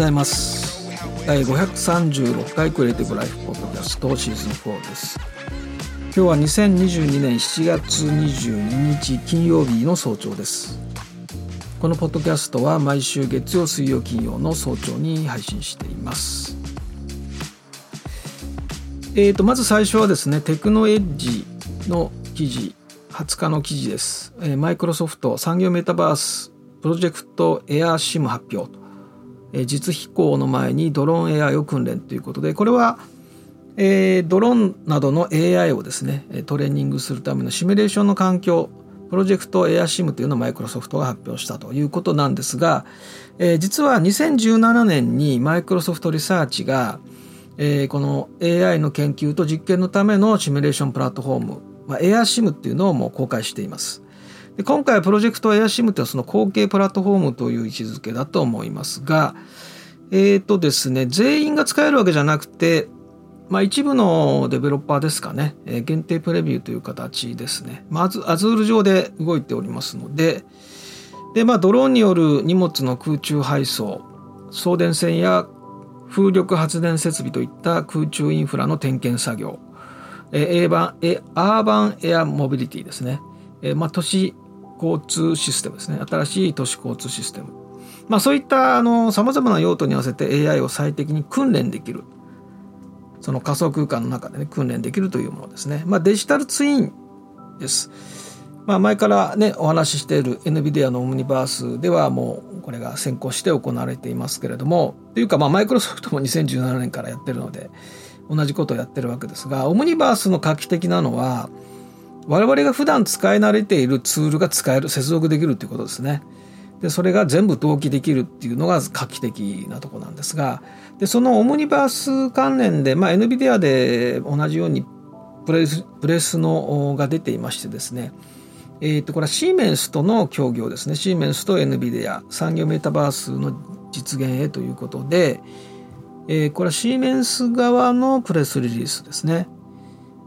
ございます。第536回クリエイティブライフポッドキャストシーズン4です。今日は2022年7月22日金曜日の早朝です。このポッドキャストは毎週月曜水曜金曜の早朝に配信しています。えーとまず最初はですねテクノエッジの記事20日の記事です。マイクロソフト産業メタバースプロジェクトエアーシム発表実飛行の前にドローン AI を訓練ということでこれは、えー、ドローンなどの AI をですねトレーニングするためのシミュレーションの環境プロジェクトエアシムというのをマイクロソフトが発表したということなんですが、えー、実は2017年にマイクロソフトリサーチが、えー、この AI の研究と実験のためのシミュレーションプラットフォーム、まあ、エアシムっていうのをもう公開しています。で今回プロジェクトエアシムというのはその後継プラットフォームという位置づけだと思いますが、えっ、ー、とですね、全員が使えるわけじゃなくて、まあ、一部のデベロッパーですかね、えー、限定プレビューという形ですね。まず、アズール上で動いておりますので、で、まあ、ドローンによる荷物の空中配送、送電線や風力発電設備といった空中インフラの点検作業、えー、バンえアーバンエアモビリティですね、えーまあ、都市交通システムですね。新しい都市交通システム。まあそういったさまざまな用途に合わせて AI を最適に訓練できる。その仮想空間の中でね訓練できるというものですね。まあデジタルツインです。まあ前からねお話ししている NVIDIA のオムニバースではもうこれが先行して行われていますけれどもというかまあマイクロソフトも2017年からやってるので同じことをやってるわけですがオムニバースの画期的なのは我々が普段使い慣れているツールが使える接続できるということですね。でそれが全部同期できるっていうのが画期的なとこなんですがでそのオムニバース関連で、まあ、NVIDIA で同じようにプレスプレスのが出ていましてですねえー、とこれはシーメンスとの協業ですねシーメンスと NVIDIA 産業メタバースの実現へということで、えー、これはシーメンス側のプレスリリースですね。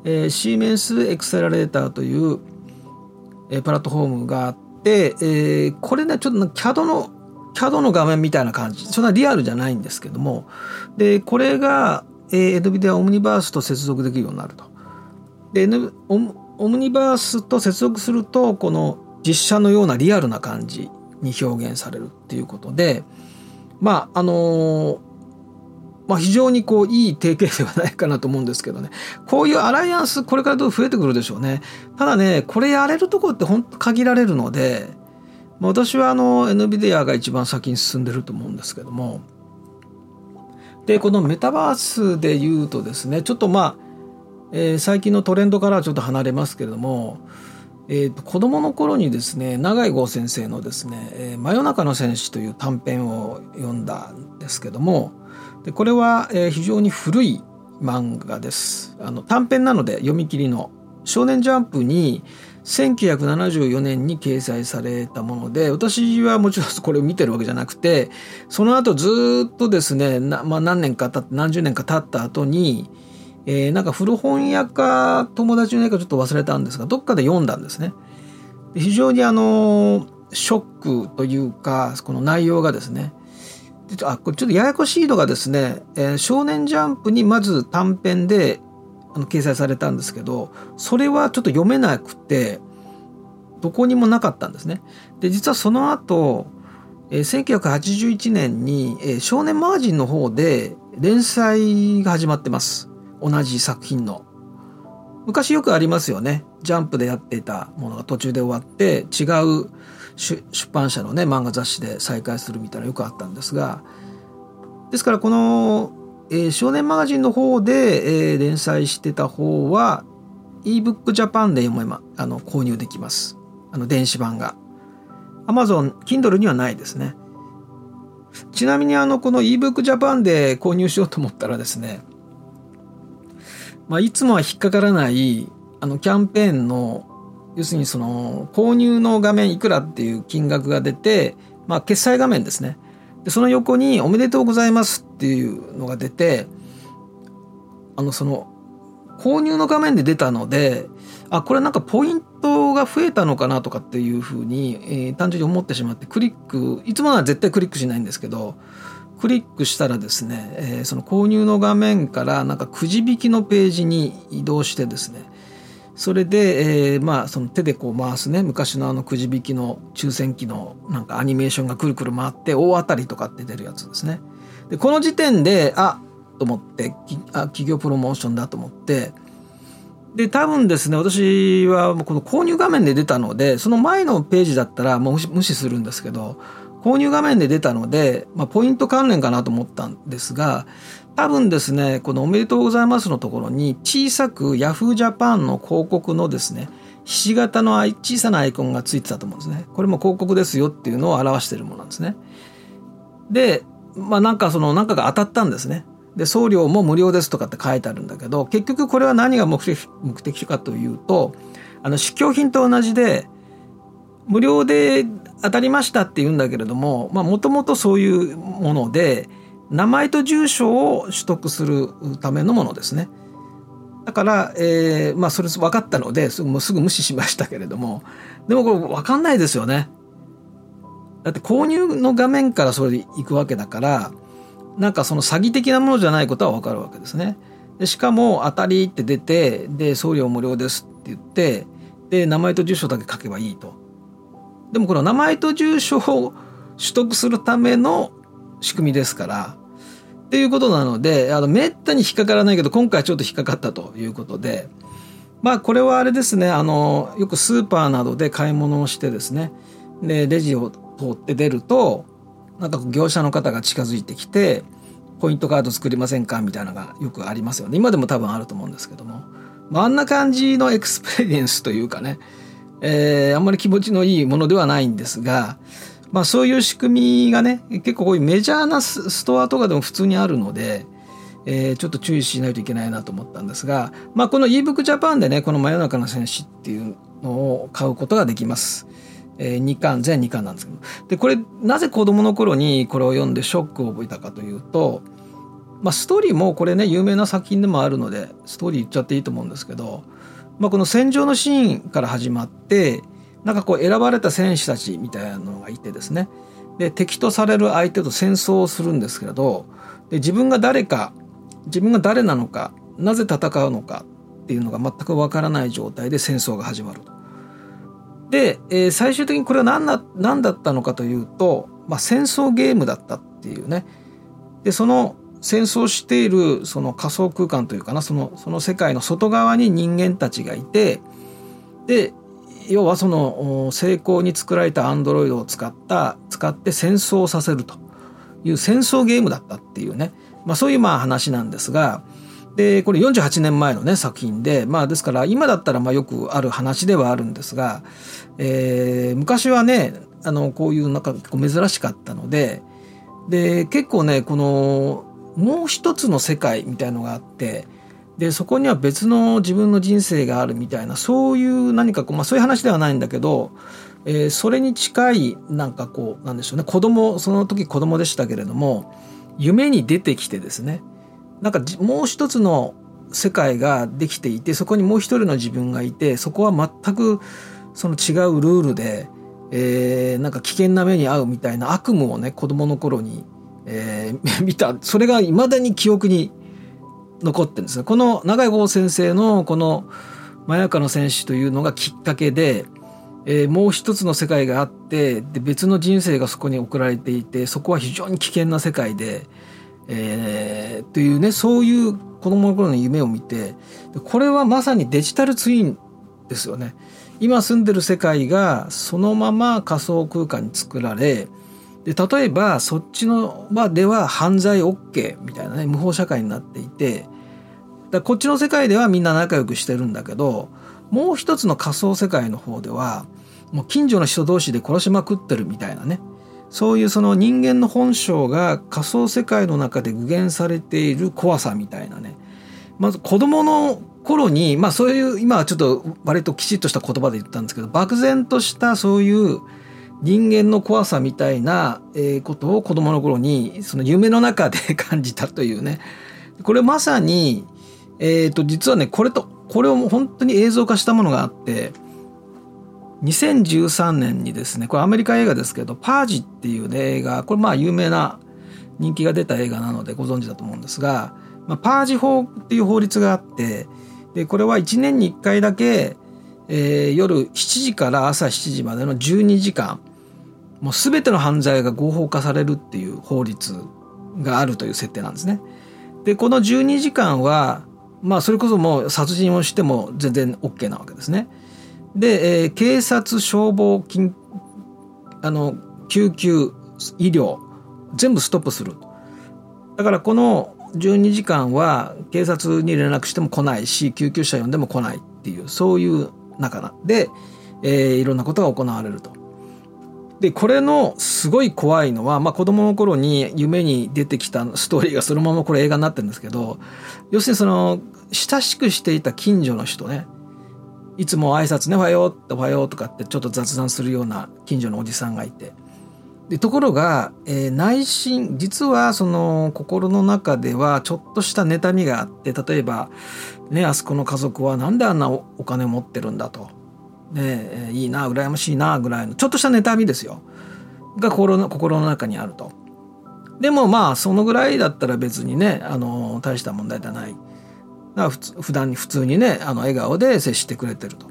えー、シーメンスエクセラレーターという、えー、プラットフォームがあって、えー、これねちょっと CAD の CAD の画面みたいな感じ。そんなリアルじゃないんですけども。でこれが、えー、NVIDIA オムニバースと接続できるようになると。でオムオムニバースと接続するとこの実写のようなリアルな感じに表現されるっていうことで。まああのーまあ、非常にこういい提携ではないかなと思うんですけどね。こういうアライアンスこれからどんどん増えてくるでしょうね。ただねこれやれるとこって本当限られるので、まあ、私はあの NVIDIA が一番先に進んでると思うんですけども。でこのメタバースで言うとですねちょっとまあ、えー、最近のトレンドからはちょっと離れますけれどもえーと、子供の頃にですね永井豪先生のですね「えー、真夜中の戦士」という短編を読んだんですけどもでこれは、えー、非常に古い漫画ですあの短編なので読み切りの「少年ジャンプ」に1974年に掲載されたもので私はもちろん これを見てるわけじゃなくてその後ずっとですねまあ、何年か経って何十年か経った後に、えー、なんか古本屋か友達の家かちょっと忘れたんですがどっかで読んだんですね。非常にあのショックというかこの内容がですねあこれちょっとややこしいのがですね「えー、少年ジャンプ」にまず短編で掲載されたんですけどそれはちょっと読めなくてどこにもなかったんですね。で実はその後、えー、1981年に、えー、少年マージンの方で連載が始まってます同じ作品の。昔よくありますよねジャンプでやっていたものが途中で終わって違う出版社のね漫画雑誌で再開するみたいなよくあったんですがですからこの、えー、少年マガジンの方で、えー、連載してた方は ebook Japan で読めまあの購入できます。あの電子版が。Amazon Kindle にはないですね。ちなみにあのこの ebook Japan で購入しようと思ったらですねまあ、いつもは引っかからないあのキャンペーンの要するにその購入の画面いくらっていう金額が出て、まあ、決済画面ですね。でその横に「おめでとうございます」っていうのが出てあのその購入の画面で出たのであこれなんかポイントが増えたのかなとかっていうふうに、えー、単純に思ってしまってクリックいつもは絶対クリックしないんですけどクリックしたらですね、えー、その購入の画面からなんかくじ引きのページに移動してですねそれで、えー、まあその手でこう回すね昔のあのくじ引きの抽選機のなんかアニメーションがくるくる回って大当たりとかって出るやつですね。でこの時点であと思ってあ企業プロモーションだと思ってで多分ですね私はこの購入画面で出たのでその前のページだったらもう無視するんですけど購入画面で出たので、まあ、ポイント関連かなと思ったんですが多分ですねこの「おめでとうございます」のところに小さく Yahoo! ジャパンの広告のですねひし形の小さなアイコンがついてたと思うんですね。これも広告ですよっていうのを表してるものなんですね。で、まあなんかそのなんかが当たったんですね。で送料も無料ですとかって書いてあるんだけど結局これは何が目的目的かというとあの試供品と同じで無料で当たりましたって言うんだけれどももともとそういうもので名前と住所を取得するためのものですね。だから、えー、まあそれ分かったのですぐすぐ無視しましたけれどもでもこれ分かんないですよね。だって購入の画面からそれで行くわけだからなんかその詐欺的なものじゃないことは分かるわけですね。でしかも当たりって出てで送料無料ですって言ってで名前と住所だけ書けばいいと。でもこの名前と住所を取得するための仕組みですからっていうことなのであのめったに引っかからないけど今回ちょっと引っかかったということでまあこれはあれですねあのよくスーパーなどで買い物をしてですねでレジを通って出るとなんか業者の方が近づいてきてポイントカード作りませんかみたいなのがよくありますよね。今でも多分あると思うんですけども、まあ、あんな感じのエクスペリエンスというかね、えー、あんまり気持ちのいいものではないんですがまあそういう仕組みがね結構こういうメジャーなストアとかでも普通にあるので、えー、ちょっと注意しないといけないなと思ったんですが、まあ、この ebook Japan でねこの「真夜中の戦士」っていうのを買うことができます。えー、2巻全2巻なんですけどでこれなぜ子供の頃にこれを読んでショックを覚えたかというと、まあ、ストーリーもこれね有名な作品でもあるのでストーリー言っちゃっていいと思うんですけど、まあ、この戦場のシーンから始まってなんかこう選ばれた戦士たちみたいなのがいてですねで敵とされる相手と戦争をするんですけれどで自分が誰か自分が誰なのかなぜ戦うのかっていうのが全くわからない状態で戦争が始まると。で、えー、最終的にこれは何だ何だったのかというと、まあ、戦争ゲームだったっていうねでその戦争しているその仮想空間というかなそのその世界の外側に人間たちがいてで要はその成功に作られたアンドロイドを使った使って戦争をさせると。いう戦争ゲームだったっていうね、まあ、そういうまあ話なんですがでこれ48年前のね作品でまあですから今だったらまあよくある話ではあるんですが、えー、昔はねあのこういうなんか結構珍しかったのでで結構ねこのもう一つの世界みたいのがあってでそこには別の自分の人生があるみたいなそういう何かこう、まあ、そういう話ではないんだけど、えー、それに近いなんかこうなんでしょうね。子供その時子供でしたけれども夢に出てきてですね。なんかもう一つの世界ができていてそこにもう一人の自分がいてそこは全くその違うルールで、えー、なんか危険な目に遭うみたいな悪夢をね子供の頃に、えー、見たそれがいまだに記憶に残ってるんです。この永井豪先生のこの「まやかの戦士」というのがきっかけで、えー、もう一つの世界があってで別の人生がそこに送られていてそこは非常に危険な世界で、えー、というねそういう子供の頃の夢を見てこれはまさにデジタルツインですよね。今住んでる世界がそのまま仮想空間に作られで例えばそっちの場では犯罪 OK みたいなね無法社会になっていてだこっちの世界ではみんな仲良くしてるんだけどもう一つの仮想世界の方ではもう近所の人同士で殺しまくってるみたいなねそういうその人間の本性が仮想世界の中で具現されている怖さみたいなねまず子供の頃にまあそういう今はちょっと割ときちっとした言葉で言ったんですけど漠然としたそういう人間の怖さみたいなことを子供の頃にその夢の中で 感じたというね。これまさに、えー、と実はねこれとこれを本当に映像化したものがあって2013年にですねこれアメリカ映画ですけど「パージ」っていう、ね、映画これまあ有名な人気が出た映画なのでご存知だと思うんですが、まあ、パージ法っていう法律があってでこれは1年に1回だけ、えー、夜7時から朝7時までの12時間もう全ての犯罪が合法化されるっていう法律があるという設定なんですね。でこの12時間はまあそれこそもう殺人をしても全然 OK なわけですね。で、えー、警察消防緊あの救急医療全部ストップするだからこの12時間は警察に連絡しても来ないし救急車呼んでも来ないっていうそういう中で、えー、いろんなことが行われると。でこれのすごい怖いのは、まあ、子供の頃に夢に出てきたストーリーがそのままこれ映画になってるんですけど要するにその親しくしていた近所の人ねいつも挨拶ね「おはよう」って「おはよう」とかってちょっと雑談するような近所のおじさんがいて。でところが、えー、内心実はその心の中ではちょっとした妬みがあって例えばねあそこの家族はなんであんなお金持ってるんだと、えー、いいな羨ましいなぐらいのちょっとした妬みですよが心の心の中にあると。でもまあそのぐらいだったら別にねあの大した問題じゃない。だ普通普段に普通にねあの笑顔で接してくれてると。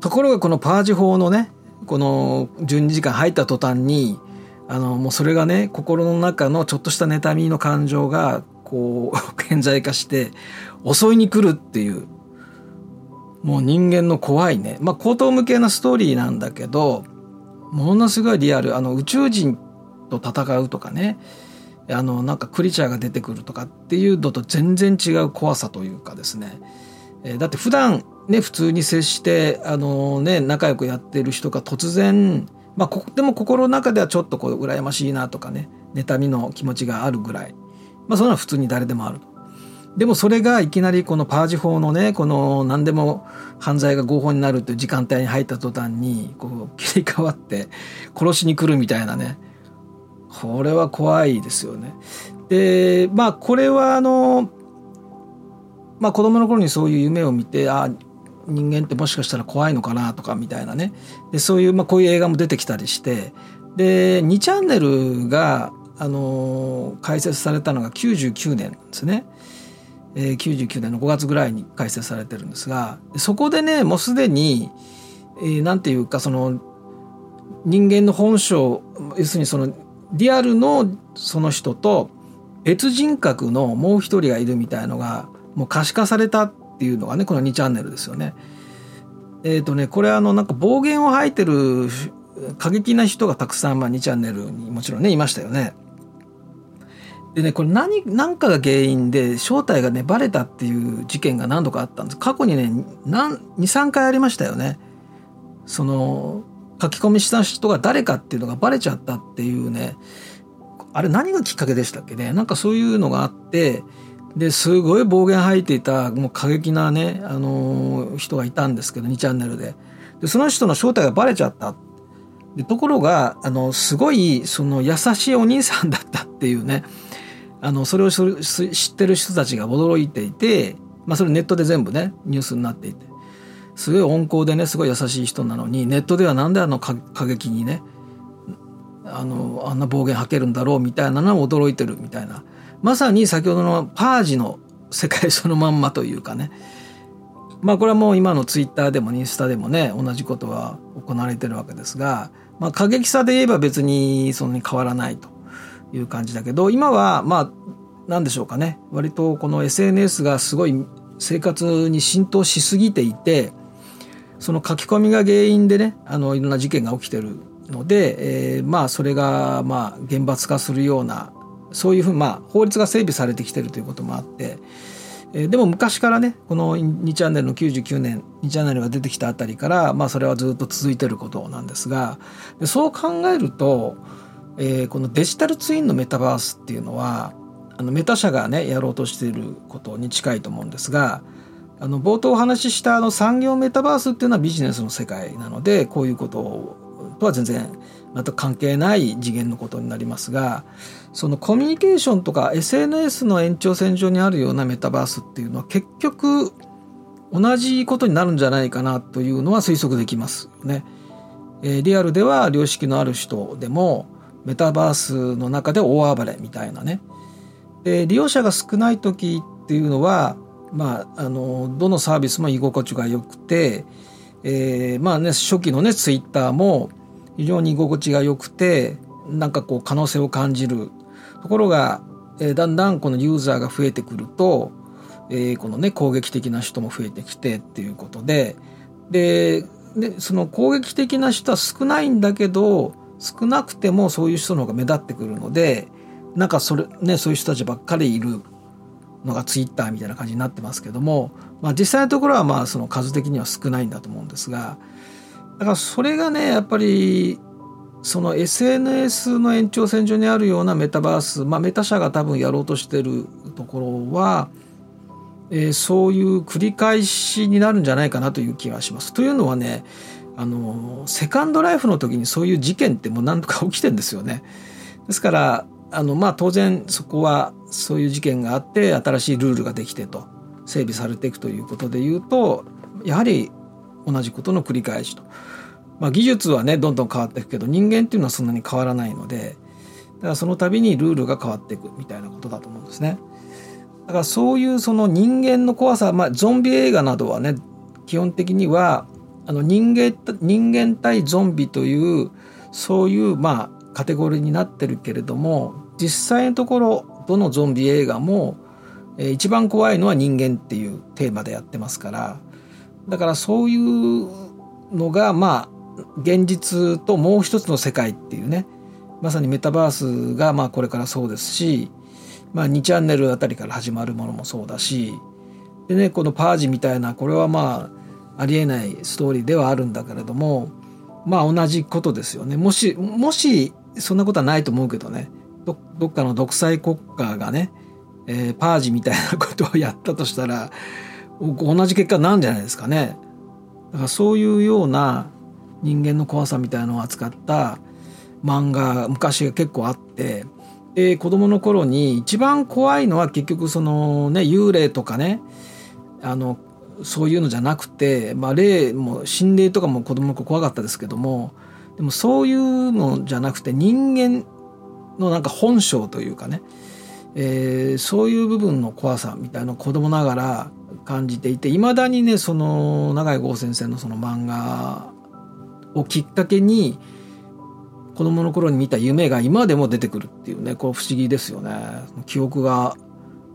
ところがこのパージ法のねこの12時間入った途端にあのもうそれがね心の中のちょっとした妬みの感情がこう 顕在化して襲いに来るっていうもう人間の怖いね。まあ高等無形なストーリーなんだけどものすごいリアル。あの宇宙人と戦うとかね。あのなんかクリチャーが出てくるとかっていうのと全然違う怖さというかですね、えー、だって普段ね普通に接してあのね仲良くやってる人が突然まあこ、でも心の中ではちょっとこう羨ましいなとかね妬みの気持ちがあるぐらい、まあ、そんなの普通に誰でもあると。でもそれがいきなりこのパージ法のねこの何でも犯罪が合法になるという時間帯に入った途端にこう切り替わって殺しに来るみたいなね。これは怖いですよね。でまあこれはあのまあ子供の頃にそういう夢を見てあ人間ってもしかしたら怖いのかなとかみたいなね。でそういう、まあ、こういう映画も出てきたりしてで2チャンネルが、あの、開設されたのが99年ですね、えー、99年の5月ぐらいに開設されてるんですがそこでねもうすでに何、えー、て言うかその人間の本性要するにそのリアルのその人と別人格のもう一人がいるみたいのがもう可視化されたっていうのがねこの2チャンネルですよね。えっ、ー、とねこれあのなんか暴言を吐いてる過激な人がたくさん、まあ、2チャンネルにもちろんねいましたよね。でねこれ何何かが原因で正体がねバレたっていう事件が何度かあったんです。過去にね23回ありましたよね。その書き込みした人が誰かっていうのがバレちゃったっていうね。あれ何がきっかけでしたっけね。なんかそういうのがあってですごい暴言吐いていたもう過激なね、あのー、人がいたんですけど2チャンネルで。でその人の正体がバレちゃった。でところがあのすごいその優しいお兄さんだったっていうね。あのそれを知ってる人たちが驚いていて、まあ、それネットで全部ねニュースになっていて。すごい温厚でねすごい優しい人なのにネットではなんであの過激にねあのあんな暴言吐けるんだろうみたいなのを驚いてるみたいな。まさに先ほどのパージの世界そのまんまというかね。まあこれはもう今のツイッターでもインスタでもね同じことは行われてるわけですが、まあ、過激さで言えば別にそんなに変わらないと。いう感じだけど今はまあ何でしょうかね。割とこの SNS がすごい生活に浸透しすぎていてその書き込みが原因でねあのいろんな事件が起きてるので、えー、まあそれがまあ厳罰化するようなそういうふうまあ法律が整備されてきてるということもあって、えー、でも昔からねこの2チャンネルの99年2チャンネルが出てきたあたりからまあそれはずっと続いてることなんですがそう考えると、えー、このデジタルツインのメタバースっていうのはあのメタ社がねやろうとしていることに近いと思うんですがあの冒頭お話ししたあの産業メタバースっていうのはビジネスの世界なのでこういうこととは全然また関係ない次元のことになりますがそのコミュニケーションとか SNS の延長線上にあるようなメタバースっていうのは結局同じことになるんじゃないかなというのは推測できますね。えー、リアルでは良識のある人でもメタバースの中で大暴れみたいなね。で利用者が少ない時っていうのは、まあ、あのどのサービスも居心地が良くて、えー、まあね初期のねツイッターも非常に居心地が良くてなんかこう可能性を感じるところが、えー、だんだんこのユーザーが増えてくると、えー、このね攻撃的な人も増えてきてっていうことでででその攻撃的な人は少ないんだけど少なくてもそういう人の方が目立ってくるのでなんかそれねそういう人たちばっかりいるのがツイッターみたいな感じになってますけども、まあ、実際のところはまあその数的には少ないんだと思うんですがだからそれがねやっぱりその SNS の延長線上にあるようなメタバース、まあ、メタ社が多分やろうとしてるところは、えー、そういう繰り返しになるんじゃないかなという気がします。というのはねあのセカンドライフの時にそういう事件ってもう何とか起きてんですよね。ですからあのまあ当然そこはそういう事件があって新しいルールができてと整備されていくということで言うとやはり同じことの繰り返しと。まあ、技術はねどんどん変わっていくけど人間っていうのはそんなに変わらないのでだからその度にルールが変わっていくみたいなことだと思うんですね。だからそういうその人間の怖さ、まあ、ゾンビ映画などはね基本的にはあの人間人間対ゾンビというそういうまあカテゴリーになってるけれども実際のところどのゾンビ映画も、えー、一番怖いのは人間っていうテーマでやってますから。だからそういうのがまあ現実ともう一つの世界っていうねまさにメタバースがまあこれからそうですし、まあ、2チャンネルあたりから始まるものもそうだしでねこのパージみたいなこれはまあありえないストーリーではあるんだけれどもまあ同じことですよねもしもしそんなことはないと思うけどねどどっかの独裁国家がね、えー、パージみたいなことをやったとしたら同じ結果なんじゃないですかね。だからそういうような人間の怖さみたいなのを扱った漫画昔が結構あってで子供の頃に一番怖いのは結局そのね幽霊とかねあのそういうのじゃなくて、まあ、霊も心霊とかも子供の頃怖かったですけどもでもそういうのじゃなくて人間のなんか本性というかね、えー、そういう部分の怖さみたいなのを子供ながら感じていていまだにねその永井豪先生のその漫画をきっかけに子供の頃に見た夢が今でも出てくるっていうねこう不思議ですよね。記憶が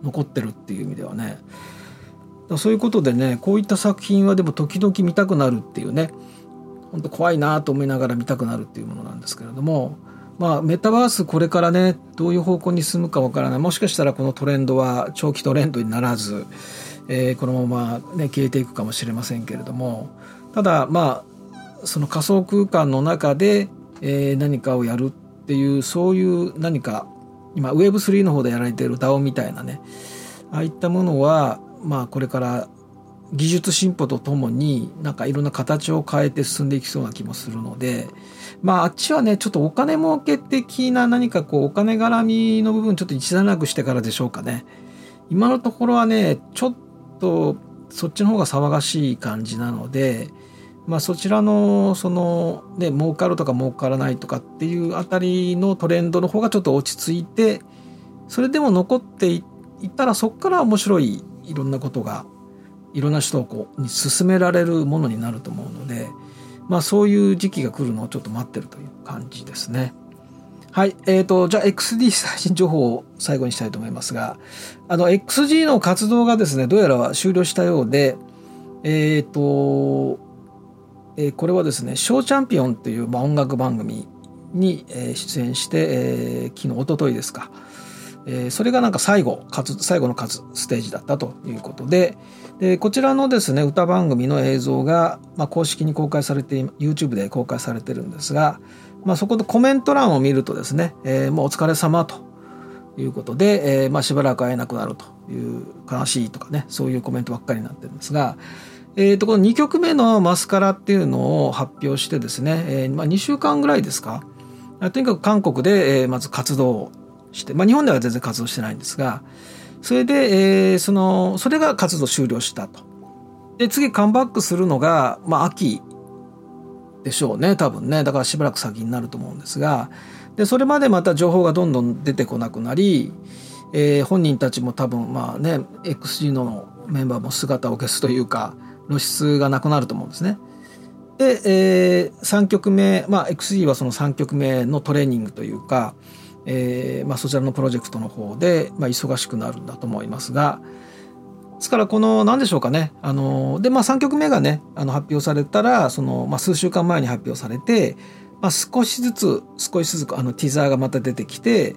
残ってるっていう意味ではね。そういうことでねこういった作品はでも時々見たくなるっていうね本当怖いなと思いながら見たくなるっていうものなんですけれどもまあメタバースこれからねどういう方向に進むかわからない。もしかしたらこのトレンドは長期トレンドにならず、えー、このままね消えていくかもしれませんけれどもただまあその仮想空間の中で、えー、何かをやるっていうそういう何か今 Web3 の方でやられている DAO みたいなねああいったものはまあこれから技術進歩とともになんかいろんな形を変えて進んでいきそうな気もするのでまああっちはねちょっとお金儲け的な何かこうお金絡みの部分ちょっと一段落してからでしょうかね。今のところはねちょっとそっちの方が騒がしい感じなのでまあそちらのそのね儲かるとか儲からないとかっていうあたりのトレンドの方がちょっと落ち着いてそれでも残っていったらそこから面白いいろんなことがいろんな人をこうに進められるものになると思うので、まあ、そういう時期が来るのをちょっと待ってるという感じですね。はい。えっ、ー、と、じゃあ XD 最新情報を最後にしたいと思いますが、あの、XG の活動がですね、どうやら終了したようで、えっ、ー、と、えー、これはですね、ショーチャンピオンという、まあ、音楽番組に、え、出演して、えー、昨日、おとといですか、えー、それがなんか最後、最後のステージだったということで、でこちらのですね歌番組の映像が、まあ、公式に公開されて YouTube で公開されてるんですが、まあ、そこでコメント欄を見るとですね、えー、もうお疲れ様ということで、えーまあ、しばらく会えなくなるという悲しいとかねそういうコメントばっかりになってるんですが、えー、とこの2曲目の「マスカラ」っていうのを発表してですね、えーまあ、2週間ぐらいですか？とにかく韓国で、えー、まず活動して、まあ、日本では全然活動してないんですが、それで、えー、その、それが活動終了したと。で、次カムバックするのが、まあ、秋でしょうね多分ねだからしばらく先になると思うんですがでそれまでまた情報がどんどん出てこなくなり、えー、本人たちも多分まあね XG のメンバーも姿を消すというか露出がなくなると思うんですね。で、えー、3曲目、まあ、XG はその3曲目のトレーニングというか、えーまあ、そちらのプロジェクトの方で、まあ、忙しくなるんだと思いますがですからこの何でしょうかね。あので、まあ、3曲目がねあの発表されたらその、まあ、数週間前に発表されて、まあ、少しずつ少しずつあのティザーがまた出てきて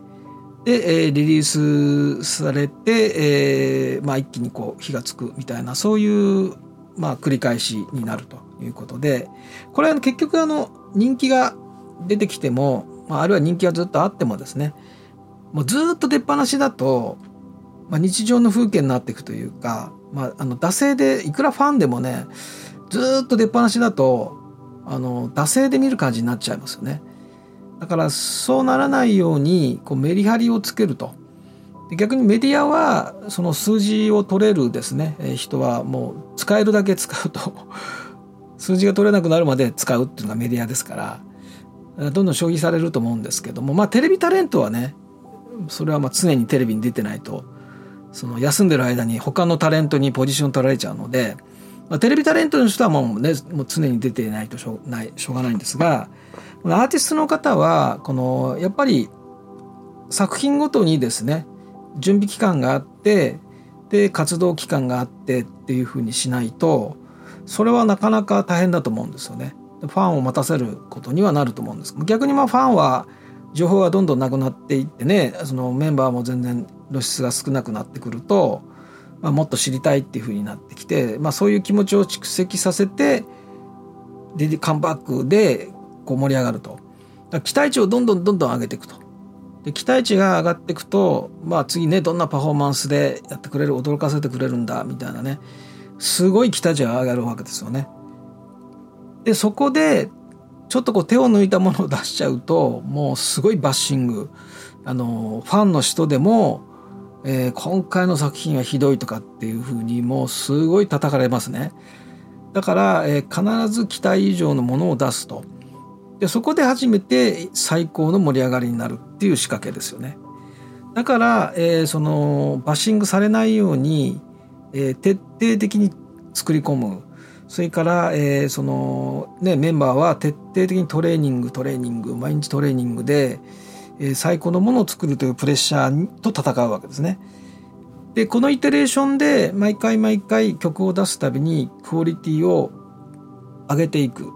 で、えー、リリースされて、えーまあ、一気にこう火がつくみたいなそういう、まあ、繰り返しになるということでこれは結局あの人気が出てきても、まあ、あるいは人気がずっとあってもですねもうずっと出っ放しだとまあ、日常の風景になっていくというか、まあ、あの惰性でいくらファンでもねずっと出っ放しだとあの惰性で見る感じになっちゃいますよね。だからそうならないようにこうメリハリをつけると。逆にメディアはその数字を取れるですね、人はもう使えるだけ使うと 数字が取れなくなるまで使うっていうのがメディアですからどんどん消費されると思うんですけどもまあテレビタレントはねそれはまあ常にテレビに出てないとその休んでる間に他のタレントにポジション取られちゃうので、まあ、テレビタレントの人はもうねもう常に出ていないとしょうないしょうがないんですがアーティストの方はこのやっぱり作品ごとにですね準備期間があってで活動期間があってっていうふうにしないとそれはなかなか大変だと思うんですよね。ファンを待たせることにはなると思うんです。逆にまあファンは情報がどんどんなくなっていってねそのメンバーも全然露出が少なくなってくると、まあ、もっと知りたいっていうふうになってきて、まあ、そういう気持ちを蓄積させてでカムバックでこう盛り上がると期待値をどんどんどんどん上げていくとで期待値が上がっていくと、まあ、次ねどんなパフォーマンスでやってくれる驚かせてくれるんだみたいなねすごい期待値が上がるわけですよね。でそこでちょっとこう手を抜いたものを出しちゃうともうすごいバッシングあのファンの人でもえー、今回の作品はひどいとかっていうふうにもうすごい叩かれますね。だから、えー、必ず期待以上のものを出すと。でそこで初めて最高の盛り上がりになるっていう仕掛けですよね。だから、えー、そのバッシングされないように、えー、徹底的に作り込む。それから、えー、そのねメンバーは徹底的にトレーニングトレーニング毎日トレーニングで、え最高のものを作るというプレッシャーと戦うわけですね。でこのイテレーションで毎回毎回曲を出すたびにクオリティを上げていく。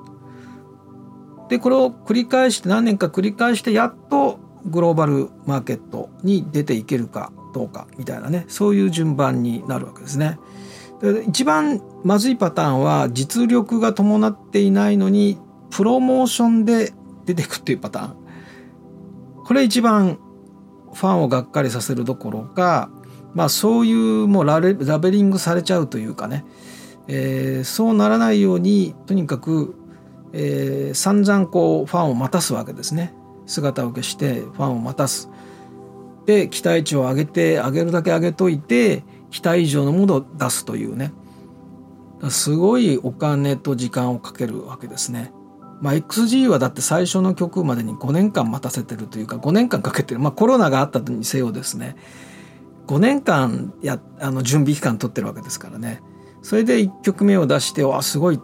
でこれを繰り返して何年か繰り返してやっとグローバルマーケットに出ていけるかどうかみたいなねそういう順番になるわけですね。一番まずいパターンは実力が伴っていないのにプロモーションで出てくっていうパターン。これ一番ファンをがっかりさせるどころか、まあ、そういうもうララベリングされちゃうというかね、えー、そうならないようにとにかく、えー、散々こうファンを待たすわけですね。姿を消してファンを待たす。で期待値を上げて上げるだけ上げといて期待以上のものを出すというね。すごいお金と時間をかけるわけですね。まあ、XG はだって最初の曲までに5年間待たせてるというか5年間かけてる、まあ、コロナがあったにせよですね。5年間やあの準備期間取ってるわけですからね。それで1曲目を出してあすごい。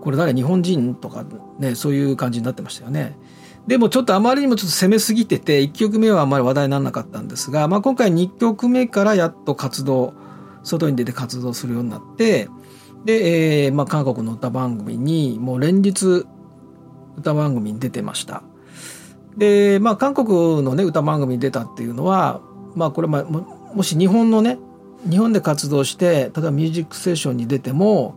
これ誰？日本人とかねそういう感じになってましたよね。でもちょっとあまりにもちょっと攻めすぎてて1曲目はあまり話題にならなかったんですが、まあ、今回2曲目からやっと活動外に出て活動するようになってで、えーまあ、韓国の歌番組にもう連日歌番組に出てました。で、まあ、韓国のね歌番組に出たっていうのは、まあ、これ、ま、もし日本のね日本で活動して例えば「ミュージックステーション」に出ても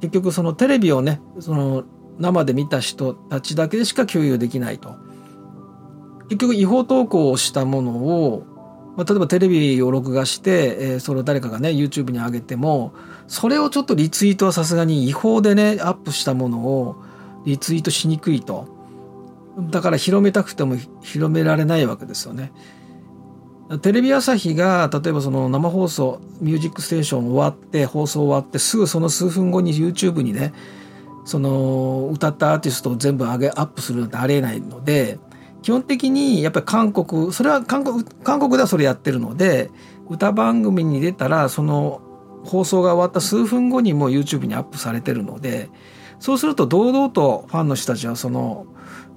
結局そのテレビをねその生で見た人たちだけでしか共有できないと。結局違法投稿をしたものをまあ、例えばテレビを録画して、えー、それを誰かがね YouTube に上げてもそれをちょっとリツイートはさすがに違法でねアップしたものをリツイートしにくいとだから広めたくても広められないわけですよね。テレビ朝日が例えばその生放送「ミュージックステーション」終わって放送終わってすぐその数分後に YouTube にねその歌ったアーティストを全部上げアップするなんてありえないので基本的にやっぱり韓国それは韓国韓国ではそれやってるので歌番組に出たらその放送が終わった数分後にもう YouTube にアップされてるのでそうすると堂々とファンの人たちはその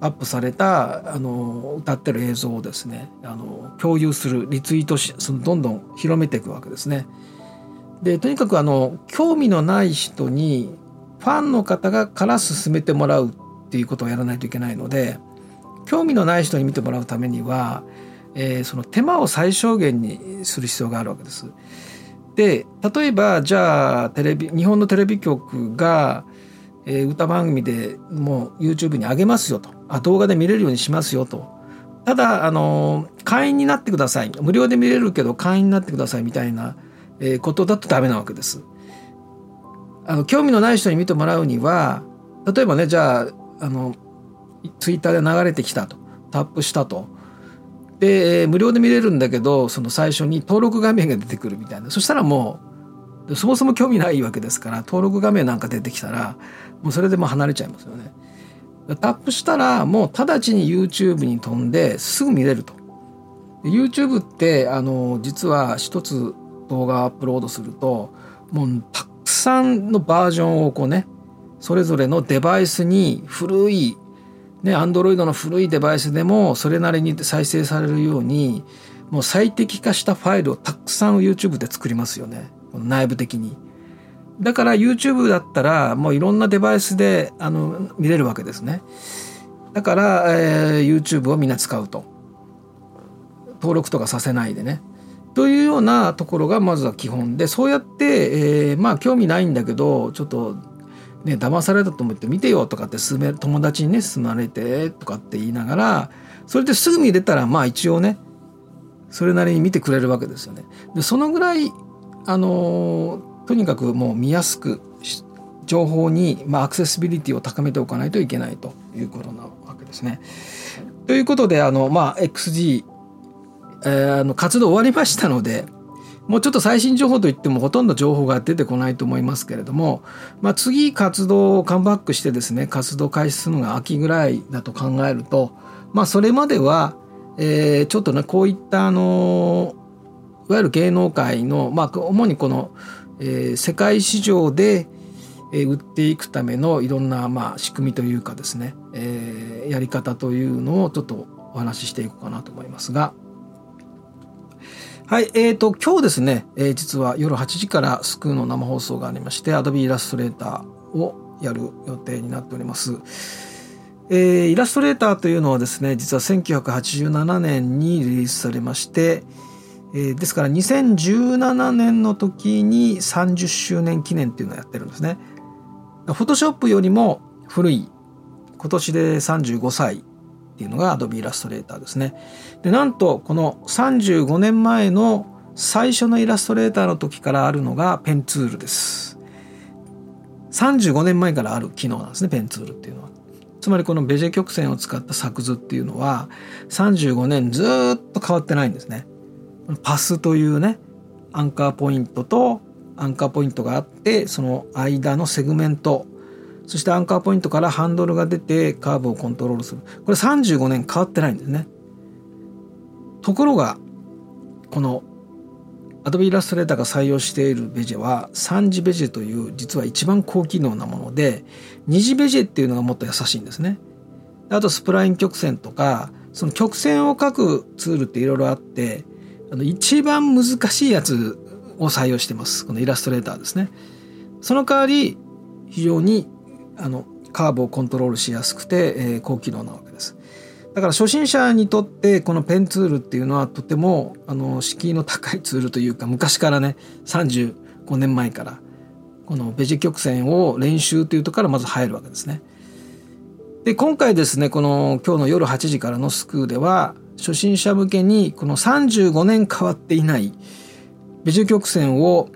アップされたあの歌ってる映像をですねあの共有するリツイートしそのどんどん広めていくわけですね。でとにかくあの興味のない人にファンの方がから進めてもらうっていうことをやらないといけないので興味のない人に見てもらうためには、えー、その手間を最小限にする必要があるわけです。で例えばじゃあテレビ日本のテレビ局が、えー、歌番組でもう YouTube に上げますよとあ動画で見れるようにしますよとただあの会員になってください無料で見れるけど会員になってくださいみたいな、えー、ことだとダメなわけです。あの興味のない人に見てもらうには例えばねじゃああのツイッターで流れてきたとタップしたとで、無料で見れるんだけど、その最初に登録画面が出てくるみたいな。そしたらもう、そもそも興味ないわけですから、登録画面なんか出てきたら、もうそれでも離れちゃいますよね。タップしたら、もう直ちに YouTube に飛んですぐ見れると。YouTube って、あの、実は一つ動画アップロードすると、もうたさんのバージョンをこうね、それぞれのデバイスに古いね、アンドロイドの古いデバイスでもそれなりに再生されるようにもう最適化したファイルをたくさん YouTube で作りますよね内部的に。だから YouTube だったらもういろんなデバイスであの見れるわけですね。だから、えー、YouTube をみんな使うと。登録とかさせないでね。というようなところがまずは基本でそうやって、えー、まあ興味ないんだけどちょっとね、騙されたと思って見てよとかって勧め友達にね勧まれてとかって言いながらそれですぐ見れたらまあ一応ねそれなりに見てくれるわけですよね。でそのぐらいあのとにかくもう見やすく情報に、まあ、アクセシビリティを高めておかないといけないということなわけですね。ということであの、まあ、XG、えー、あの活動終わりましたのでもうちょっと最新情報といってもほとんど情報が出てこないと思いますけれども、まあ、次活動をカムバックしてですね活動開始するのが秋ぐらいだと考えると、まあ、それまでは、えー、ちょっとねこういったあのいわゆる芸能界の、まあ、主にこの、えー、世界市場で売っていくためのいろんな、まあ、仕組みというかですね、えー、やり方というのをちょっとお話ししていこうかなと思いますが。はい、えーと、今日ですね、えー、実は夜8時からスクーの生放送がありまして、Adobe イラストレーターをやる予定になっております。えー、イラストレーターというのはですね、実は1987年にリリースされまして、えー、ですから2017年の時に30周年記念っていうのをやってるんですね。フォトショップよりも古い、今年で35歳っていうのが Adobe イラストレーターですね。でなんとこの35年前の最初のイラストレーターの時からあるのがペンツールです。35年前からある機能なんですねペンツールっていうのは。つまりこのベジェ曲線を使った作図っていうのは35年ずっと変わってないんですね。パスというねアンカーポイントとアンカーポイントがあってその間のセグメントそしてアンカーポイントからハンドルが出てカーブをコントロールする。これ35年変わってないんですね。ところがこの Adobe Illustrator が採用しているベジェは3次ベジェという実は一番高機能なもので2次ベジェっていうのがもっと優しいんですね。あとスプライン曲線とかその曲線を書くツールっていろいろあってあの一番難しいやつを採用してます。このイラストレーターですね。その代わり非常にあのカーブをコントロールしやすくて、えー、高機能なわけです。だから初心者にとってこのペンツールっていうのはとてもあの敷居の高いツールというか昔からね35年前からこのベジ曲線を練習というとこからまず入るわけですね。で今回ですねこの今日の夜8時からのスクーでは初心者向けにこの35年変わっていないベジ曲線を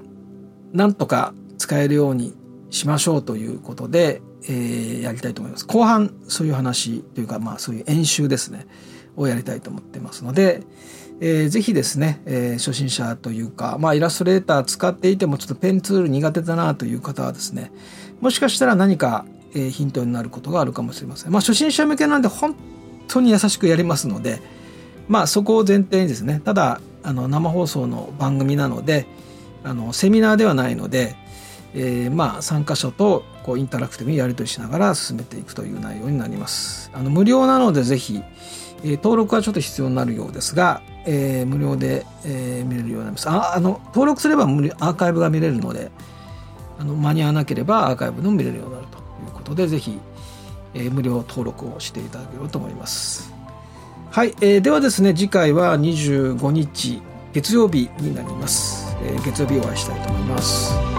なんとか使えるようにしましょうということでえー、やりたいと思います。後半そういう話というかまあそういう演習ですねをやりたいと思ってますので、えー、ぜひですね、えー、初心者というかまあイラストレーター使っていてもちょっとペンツール苦手だなという方はですねもしかしたら何か、え、ヒントになることがあるかもしれません。まあ初心者向けなんで本当に優しくやりますのでまあそこを前提にですねただあの生放送の番組なのであのセミナーではないので、えー、まあ参加者とこうインタラクティブにやり取りしながら進めていくという内容になります。あの無料なのでぜひ、えー、登録はちょっと必要になるようですが、えー、無料で、え、見れるようになります。ああの登録すれば無料アーカイブが見れるのであの間に合わなければアーカイブでも見れるようになるということでぜひ、え、無料登録をしていただければと思います。はい、えー、ではですね次回は25日月曜日になります、え、月曜日お会いしたいと思います